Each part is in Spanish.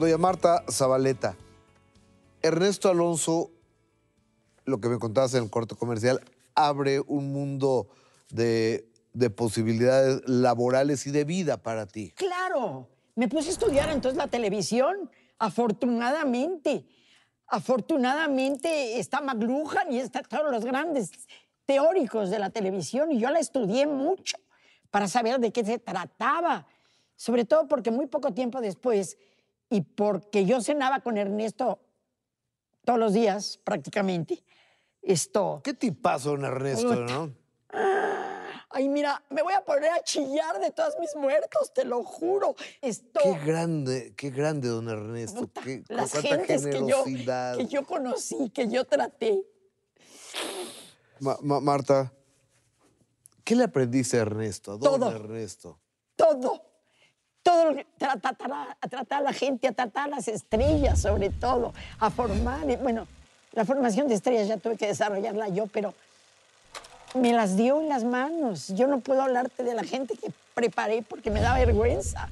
Doña Marta Zabaleta, Ernesto Alonso, lo que me contabas en el corte comercial, abre un mundo de, de posibilidades laborales y de vida para ti. Claro, me puse a estudiar entonces la televisión, afortunadamente. Afortunadamente está McLuhan y está todos los grandes teóricos de la televisión y yo la estudié mucho para saber de qué se trataba, sobre todo porque muy poco tiempo después y porque yo cenaba con Ernesto todos los días prácticamente, esto... ¿Qué tipazo, don Ernesto, no? Ay, mira, me voy a poner a chillar de todos mis muertos, te lo juro. Esto... Qué grande, qué grande, don Ernesto. Puta, Qué, con las cuánta gentes que yo, que yo conocí, que yo traté. Ma- ma- Marta, ¿qué le aprendiste a Ernesto? A don Todo. Ernesto. todo. Todo, lo que- tra- tratar a, tratar la gente, a tratar a las estrellas, sobre todo, a formar. y, Bueno, la formación de estrellas ya tuve que desarrollarla yo, pero me las dio en las manos. Yo no puedo hablarte de la gente que preparé porque me da vergüenza.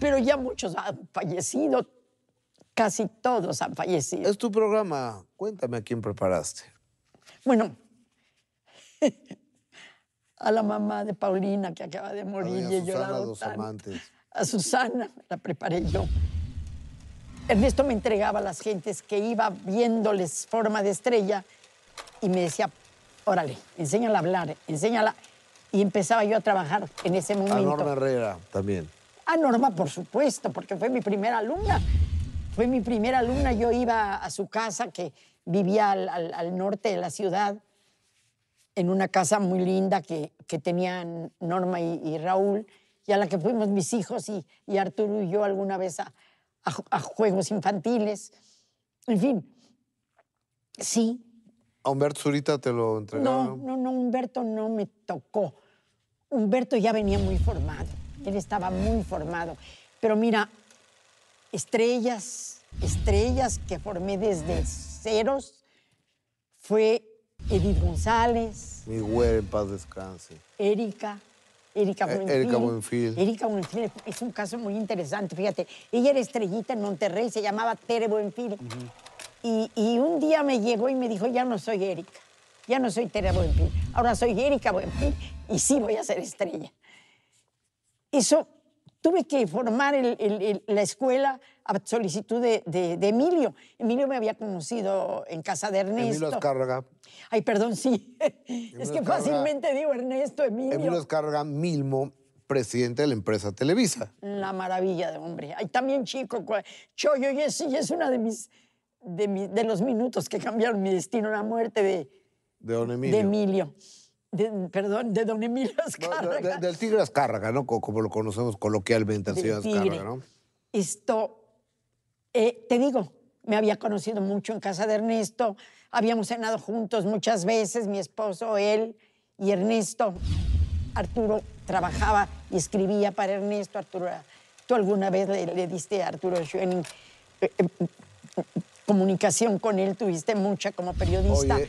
Pero ya muchos han fallecido, casi todos han fallecido. Es tu programa. Cuéntame a quién preparaste. Bueno, a la mamá de Paulina que acaba de A morir y he llorado dos tanto. amantes. A Susana la preparé yo. Ernesto me entregaba a las gentes que iba viéndoles forma de estrella y me decía, órale, enséñala a hablar, enséñala. Y empezaba yo a trabajar en ese A momento. Norma Herrera también. A Norma, por supuesto, porque fue mi primera alumna. Fue mi primera alumna. Yo iba a su casa, que vivía al, al- al norte de la ciudad, en una casa muy linda que, que tenían Norma y, y Raúl, y a la que fuimos mis hijos y, y Arturo y yo alguna vez a, a a juegos infantiles. En fin, sí, ¿A Humberto Zurita te lo no, entregaron? no, no, Humberto no me tocó. Humberto ya venía muy formado, él estaba muy formado. Pero mira, estrellas, estrellas que formé desde ceros, fue Edith González, Mi güera en paz descanse. Erika, Erika Eh, Buenfil. Erika Buenfil. Erika Buenfil es un caso muy interesante, fíjate. Ella era estrellita en Monterrey, se llamaba Tere Buenfil. y, y un día me llegó y me dijo, ya no soy Erika, ya no soy Tere Buenfil, ahora soy Erika Buenfil y sí voy a ser estrella. Eso, tuve que formar el- el- el- la escuela a solicitud de, de- de Emilio. Emilio me había conocido en casa de Ernesto. Emilio Azcárraga. Ay, perdón, sí. es que fácilmente digo Ernesto, Emilio. Emilio Azcárraga Milmo, presidente de la empresa Televisa. La maravilla de hombre. Hay también chico, Choyo, y es, y es una de mis, de, mi- de los minutos que cambiaron mi destino, la muerte de, De don de Emilio. De- perdón, de don Emilio No, de- Azcárraga. de- del tigre Azcárraga, ¿no? Co- Como lo conocemos coloquialmente, señor tigre. Azcárraga, ¿no? Esto, eh, te digo, me había conocido mucho en casa de Ernesto, habíamos cenado juntos muchas veces, mi esposo, él y Ernesto. Arturo trabajaba y escribía para Ernesto. Arturo, tú alguna vez le, le diste a Arturo Schoening eh, eh, comunicación con él, tuviste mucha como periodista. Oye,